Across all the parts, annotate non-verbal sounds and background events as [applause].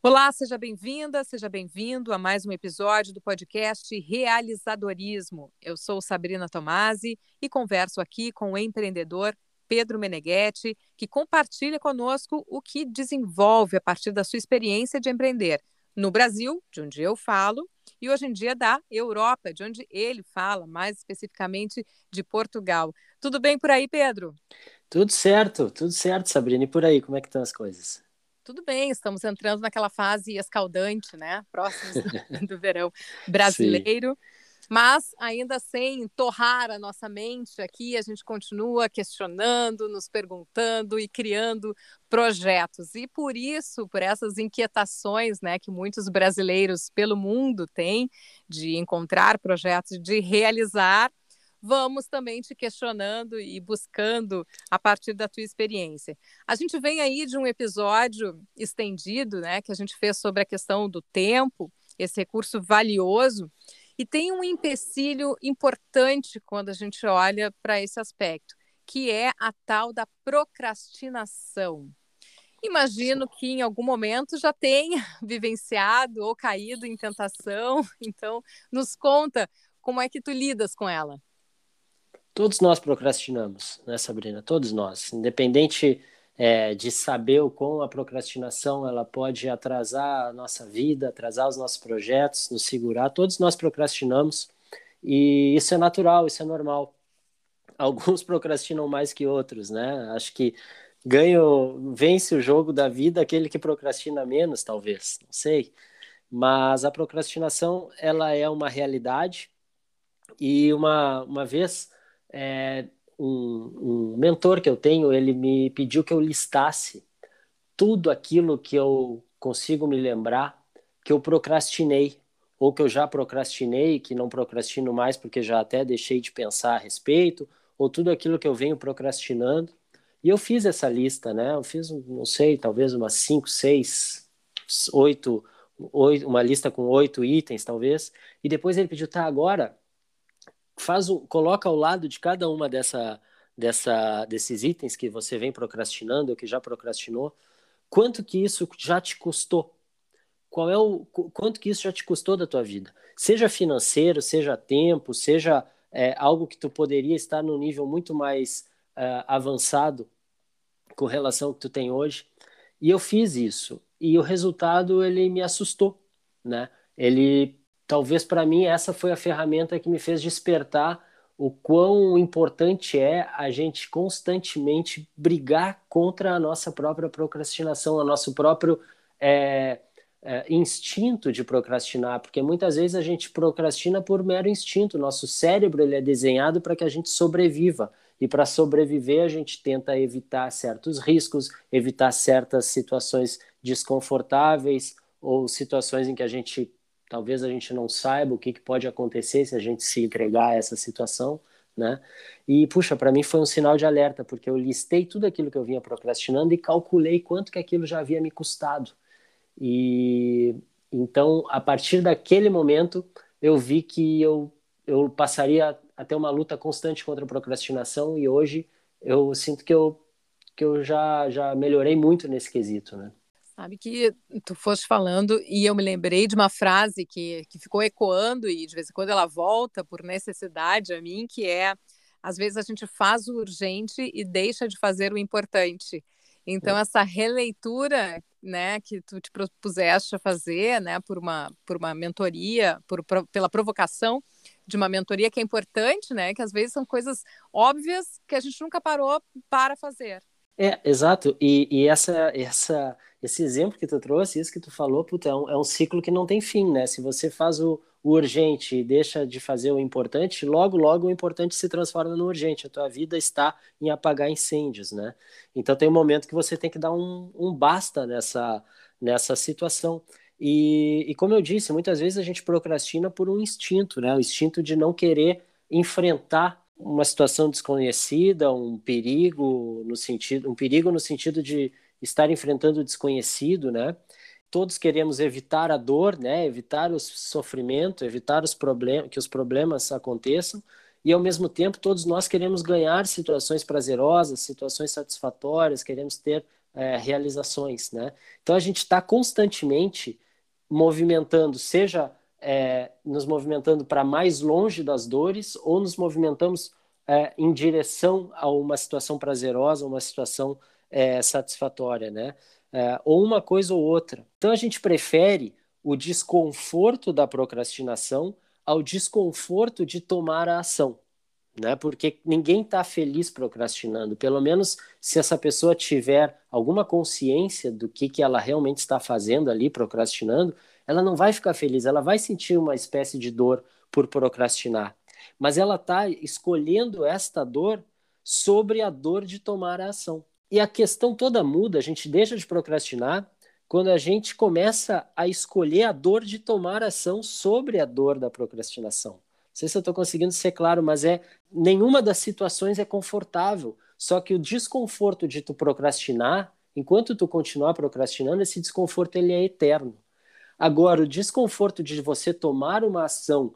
Olá, seja bem-vinda, seja bem-vindo a mais um episódio do podcast Realizadorismo. Eu sou Sabrina Tomasi e converso aqui com o empreendedor Pedro Meneghetti, que compartilha conosco o que desenvolve a partir da sua experiência de empreender no Brasil, de onde eu falo, e hoje em dia da Europa, de onde ele fala, mais especificamente de Portugal. Tudo bem por aí, Pedro? Tudo certo, tudo certo, Sabrina. E por aí, como é que estão as coisas? Tudo bem, estamos entrando naquela fase escaldante, né? Próximos do [laughs] [laughs] verão brasileiro. Sim. Mas ainda sem torrar a nossa mente aqui, a gente continua questionando, nos perguntando e criando projetos. E por isso, por essas inquietações né, que muitos brasileiros pelo mundo têm de encontrar projetos, de realizar, vamos também te questionando e buscando a partir da tua experiência. A gente vem aí de um episódio estendido, né, que a gente fez sobre a questão do tempo, esse recurso valioso, e tem um empecilho importante quando a gente olha para esse aspecto, que é a tal da procrastinação. Imagino que em algum momento já tenha [laughs] vivenciado ou caído em tentação, [laughs] então nos conta como é que tu lidas com ela. Todos nós procrastinamos, né, Sabrina? Todos nós. Independente é, de saber o quão a procrastinação ela pode atrasar a nossa vida, atrasar os nossos projetos, nos segurar, todos nós procrastinamos. E isso é natural, isso é normal. [laughs] Alguns procrastinam mais que outros, né? Acho que ganho, vence o jogo da vida aquele que procrastina menos, talvez, não sei. Mas a procrastinação, ela é uma realidade. E uma, uma vez é, um, um mentor que eu tenho, ele me pediu que eu listasse tudo aquilo que eu consigo me lembrar que eu procrastinei ou que eu já procrastinei, que não procrastino mais porque já até deixei de pensar a respeito, ou tudo aquilo que eu venho procrastinando. E eu fiz essa lista, né? Eu fiz, não sei, talvez umas cinco, seis, oito, oito uma lista com oito itens, talvez. E depois ele pediu, tá, agora faz um, coloca ao lado de cada uma dessa, dessa, desses itens que você vem procrastinando ou que já procrastinou, quanto que isso já te custou? Qual é o quanto que isso já te custou da tua vida? Seja financeiro, seja tempo, seja é, algo que tu poderia estar num nível muito mais uh, avançado com relação ao que tu tem hoje. E eu fiz isso e o resultado ele me assustou, né? Ele talvez para mim essa foi a ferramenta que me fez despertar o quão importante é a gente constantemente brigar contra a nossa própria procrastinação, o nosso próprio é, é, instinto de procrastinar, porque muitas vezes a gente procrastina por mero instinto. Nosso cérebro ele é desenhado para que a gente sobreviva e para sobreviver a gente tenta evitar certos riscos, evitar certas situações desconfortáveis ou situações em que a gente talvez a gente não saiba o que, que pode acontecer se a gente se entregar a essa situação, né? E puxa, para mim foi um sinal de alerta, porque eu listei tudo aquilo que eu vinha procrastinando e calculei quanto que aquilo já havia me custado. E então, a partir daquele momento, eu vi que eu eu passaria a ter uma luta constante contra a procrastinação e hoje eu sinto que eu que eu já já melhorei muito nesse quesito, né? Sabe que tu foste falando e eu me lembrei de uma frase que, que ficou ecoando e de vez em quando ela volta por necessidade a mim, que é às vezes a gente faz o urgente e deixa de fazer o importante. Então é. essa releitura, né, que tu te propuseste a fazer, né, por uma por uma mentoria, por, pela provocação de uma mentoria que é importante, né, que às vezes são coisas óbvias que a gente nunca parou para fazer. É, exato. E, e essa, essa, esse exemplo que tu trouxe, isso que tu falou, puta, é, um, é um ciclo que não tem fim, né? Se você faz o, o urgente e deixa de fazer o importante, logo, logo o importante se transforma no urgente. A tua vida está em apagar incêndios, né? Então tem um momento que você tem que dar um, um basta nessa, nessa situação. E, e como eu disse, muitas vezes a gente procrastina por um instinto, né? O instinto de não querer enfrentar uma situação desconhecida, um perigo no sentido, um perigo no sentido de estar enfrentando o desconhecido, né? Todos queremos evitar a dor, né? Evitar o sofrimento, evitar os problemas, que os problemas aconteçam, e ao mesmo tempo todos nós queremos ganhar situações prazerosas, situações satisfatórias, queremos ter é, realizações, né? Então a gente está constantemente movimentando, seja é, nos movimentando para mais longe das dores ou nos movimentamos é, em direção a uma situação prazerosa, uma situação é, satisfatória, né? É, ou uma coisa ou outra. Então a gente prefere o desconforto da procrastinação ao desconforto de tomar a ação, né? Porque ninguém está feliz procrastinando. Pelo menos se essa pessoa tiver alguma consciência do que, que ela realmente está fazendo ali procrastinando, ela não vai ficar feliz, ela vai sentir uma espécie de dor por procrastinar. Mas ela está escolhendo esta dor sobre a dor de tomar a ação. E a questão toda muda, a gente deixa de procrastinar quando a gente começa a escolher a dor de tomar ação sobre a dor da procrastinação. Não sei se eu estou conseguindo ser claro, mas é nenhuma das situações é confortável. Só que o desconforto de tu procrastinar, enquanto tu continuar procrastinando, esse desconforto ele é eterno. Agora, o desconforto de você tomar uma ação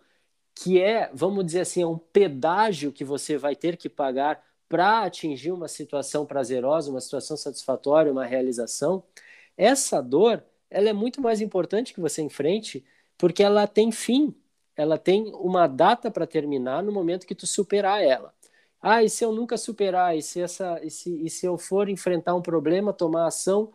que é, vamos dizer assim, é um pedágio que você vai ter que pagar para atingir uma situação prazerosa, uma situação satisfatória, uma realização, essa dor ela é muito mais importante que você enfrente, porque ela tem fim, ela tem uma data para terminar no momento que tu superar ela. Ah, e se eu nunca superar, e se, essa, e se, e se eu for enfrentar um problema, tomar ação,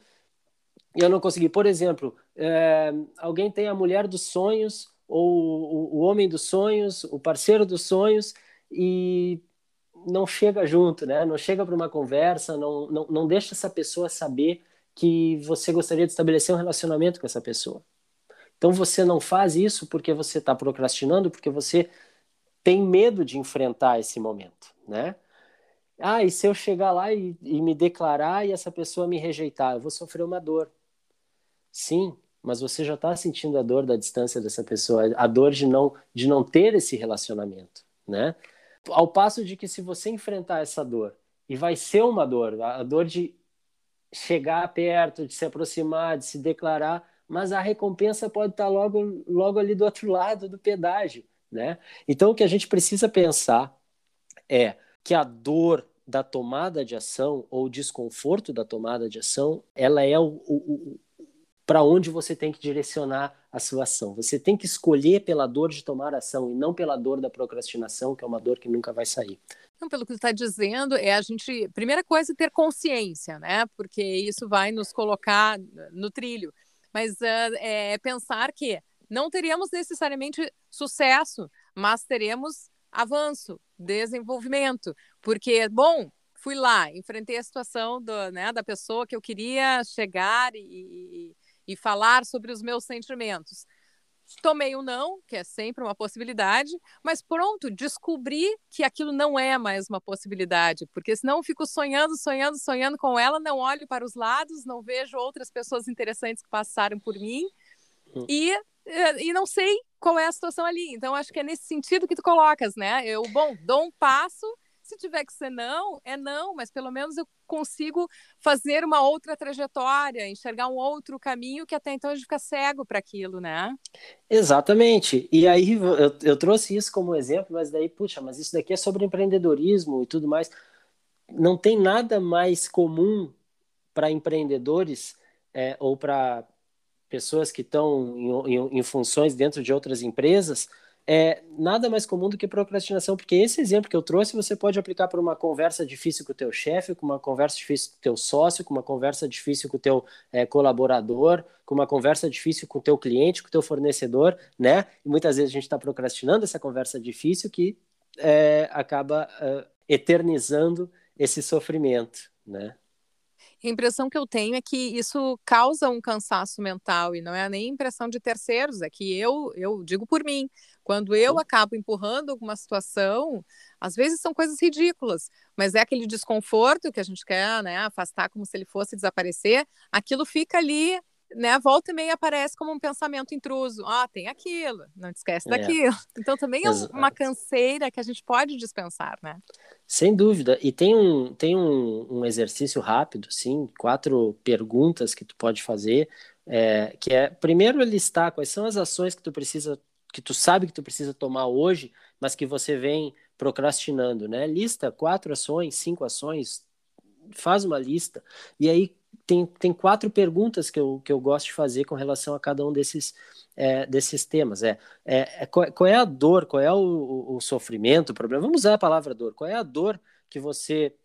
e eu não conseguir? Por exemplo, é, alguém tem a mulher dos sonhos, ou o, o homem dos sonhos, o parceiro dos sonhos, e não chega junto, né? Não chega para uma conversa, não, não, não deixa essa pessoa saber que você gostaria de estabelecer um relacionamento com essa pessoa. Então você não faz isso porque você está procrastinando, porque você tem medo de enfrentar esse momento, né? Ah, e se eu chegar lá e, e me declarar e essa pessoa me rejeitar, eu vou sofrer uma dor. Sim, mas você já está sentindo a dor da distância dessa pessoa, a dor de não de não ter esse relacionamento, né? Ao passo de que se você enfrentar essa dor, e vai ser uma dor, a dor de chegar perto, de se aproximar, de se declarar, mas a recompensa pode estar logo, logo ali do outro lado do pedágio, né? Então o que a gente precisa pensar é que a dor da tomada de ação ou o desconforto da tomada de ação, ela é o, o, para onde você tem que direcionar a sua ação. Você tem que escolher pela dor de tomar ação e não pela dor da procrastinação, que é uma dor que nunca vai sair. Então, pelo que está dizendo, é a gente, primeira coisa, ter consciência, né? Porque isso vai nos colocar no trilho. Mas uh, é pensar que não teríamos necessariamente sucesso, mas teremos avanço, desenvolvimento. Porque, bom, fui lá, enfrentei a situação do, né, da pessoa que eu queria chegar e, e e falar sobre os meus sentimentos. Tomei o um não, que é sempre uma possibilidade, mas pronto, descobri que aquilo não é mais uma possibilidade, porque senão eu fico sonhando, sonhando, sonhando com ela, não olho para os lados, não vejo outras pessoas interessantes que passaram por mim hum. e, eh, e não sei qual é a situação ali. Então, acho que é nesse sentido que tu colocas, né? Eu, bom, dou um passo se tiver que ser não, é não, mas pelo menos eu consigo fazer uma outra trajetória, enxergar um outro caminho que até então a gente fica cego para aquilo, né? Exatamente. E aí eu, eu trouxe isso como exemplo, mas daí, puxa, mas isso daqui é sobre empreendedorismo e tudo mais. Não tem nada mais comum para empreendedores é, ou para pessoas que estão em, em, em funções dentro de outras empresas é nada mais comum do que procrastinação, porque esse exemplo que eu trouxe você pode aplicar para uma conversa difícil com o teu chefe, com uma conversa difícil com o teu sócio, com uma conversa difícil com o teu é, colaborador, com uma conversa difícil com o teu cliente, com o teu fornecedor, né? E muitas vezes a gente está procrastinando essa conversa difícil que é, acaba é, eternizando esse sofrimento, né? A impressão que eu tenho é que isso causa um cansaço mental e não é nem impressão de terceiros, é que eu, eu digo por mim, quando eu acabo empurrando alguma situação, às vezes são coisas ridículas, mas é aquele desconforto que a gente quer né, afastar como se ele fosse desaparecer, aquilo fica ali né, volta e meia aparece como um pensamento intruso. Ah, tem aquilo, não te esquece é. daquilo. [laughs] Então também é Exato. uma canseira que a gente pode dispensar, né? Sem dúvida. E tem um, tem um, um exercício rápido, sim, quatro perguntas que tu pode fazer, é, que é, primeiro, listar quais são as ações que tu precisa, que tu sabe que tu precisa tomar hoje, mas que você vem procrastinando, né? Lista quatro ações, cinco ações, faz uma lista, e aí tem, tem quatro perguntas que eu, que eu gosto de fazer com relação a cada um desses, é, desses temas. É, é, é qual, qual, é a dor, qual é o, o, o, sofrimento, o problema? Vamos usar a palavra dor. Qual é a dor que você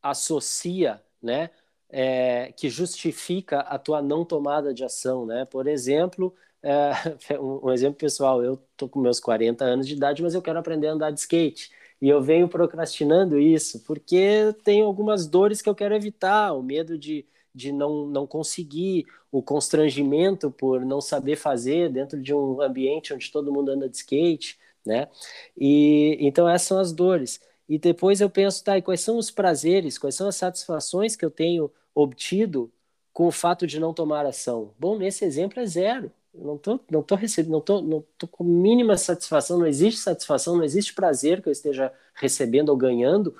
associa, né? É, que justifica a tua não tomada de ação, né? Por exemplo, é, [laughs] um, exemplo pessoal, eu tô com meus 40 anos de idade, mas eu quero aprender a andar de skate. E eu venho procrastinando isso porque tem algumas dores que eu quero evitar, o medo de, de não, não conseguir, o constrangimento por não saber fazer dentro de um ambiente onde todo mundo anda de skate, né? E então essas são as dores. E depois eu penso, tá, e quais são os prazeres, quais são as satisfações que eu tenho obtido com o fato de não tomar ação? Bom, nesse exemplo é zero. Não tô, não tô recebendo, não tô, não tô com mínima satisfação, não existe satisfação, não existe prazer que eu esteja recebendo ou ganhando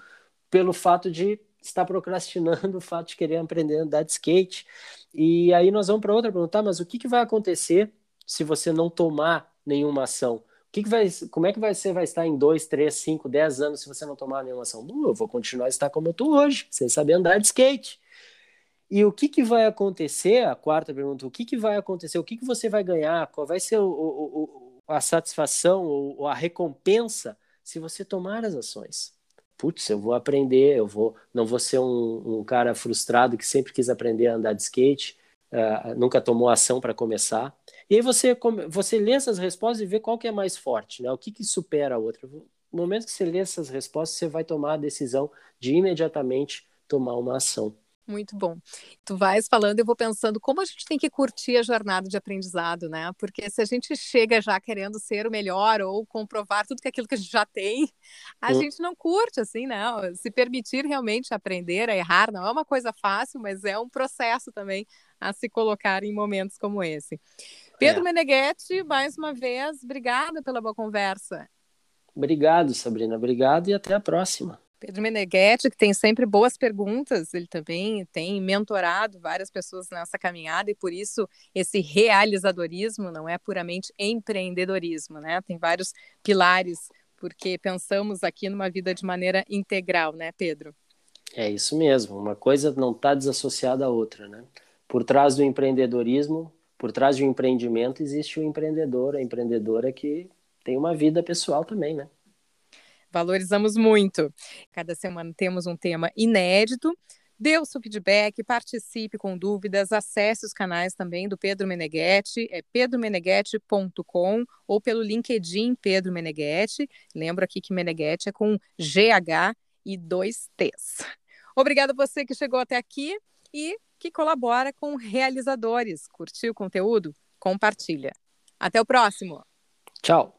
pelo fato de estar procrastinando [laughs] o fato de querer aprender a andar de skate. E aí nós vamos para outra pergunta, tá, mas o que, que vai acontecer se você não tomar nenhuma ação? O que, que vai, como é que você vai estar em 2, 3, 5, 10 anos se você não tomar nenhuma ação? Bom, eu vou continuar a estar como eu estou hoje, sem saber andar de skate. E o que, que vai acontecer? A quarta pergunta: o que, que vai acontecer? O que, que você vai ganhar? Qual vai ser o, o, o, a satisfação ou a recompensa se você tomar as ações? Putz, eu vou aprender, eu vou, não vou ser um, um cara frustrado que sempre quis aprender a andar de skate, uh, nunca tomou ação para começar. E aí você, você lê essas respostas e vê qual que é mais forte, né? O que, que supera a outra. No momento que você lê essas respostas, você vai tomar a decisão de imediatamente tomar uma ação. Muito bom. Tu vais falando, eu vou pensando como a gente tem que curtir a jornada de aprendizado, né? Porque se a gente chega já querendo ser o melhor ou comprovar tudo que aquilo que a gente já tem, a hum. gente não curte, assim, não. Né? Se permitir realmente aprender a errar não é uma coisa fácil, mas é um processo também a se colocar em momentos como esse. Pedro é. Meneghetti, mais uma vez, obrigada pela boa conversa. Obrigado, Sabrina. Obrigado e até a próxima. Pedro Meneghetti, que tem sempre boas perguntas, ele também tem mentorado várias pessoas nessa caminhada e por isso esse realizadorismo não é puramente empreendedorismo, né? Tem vários pilares, porque pensamos aqui numa vida de maneira integral, né, Pedro? É isso mesmo, uma coisa não está desassociada à outra, né? Por trás do empreendedorismo, por trás um empreendimento, existe o empreendedor, a empreendedora que tem uma vida pessoal também, né? Valorizamos muito. Cada semana temos um tema inédito. Dê o seu feedback, participe com dúvidas, acesse os canais também do Pedro Meneghetti, é pedromeneghetti.com ou pelo LinkedIn Pedro Meneghetti. Lembro aqui que Meneghetti é com GH e dois T's. Obrigada a você que chegou até aqui e que colabora com realizadores. Curtiu o conteúdo? Compartilha. Até o próximo. Tchau.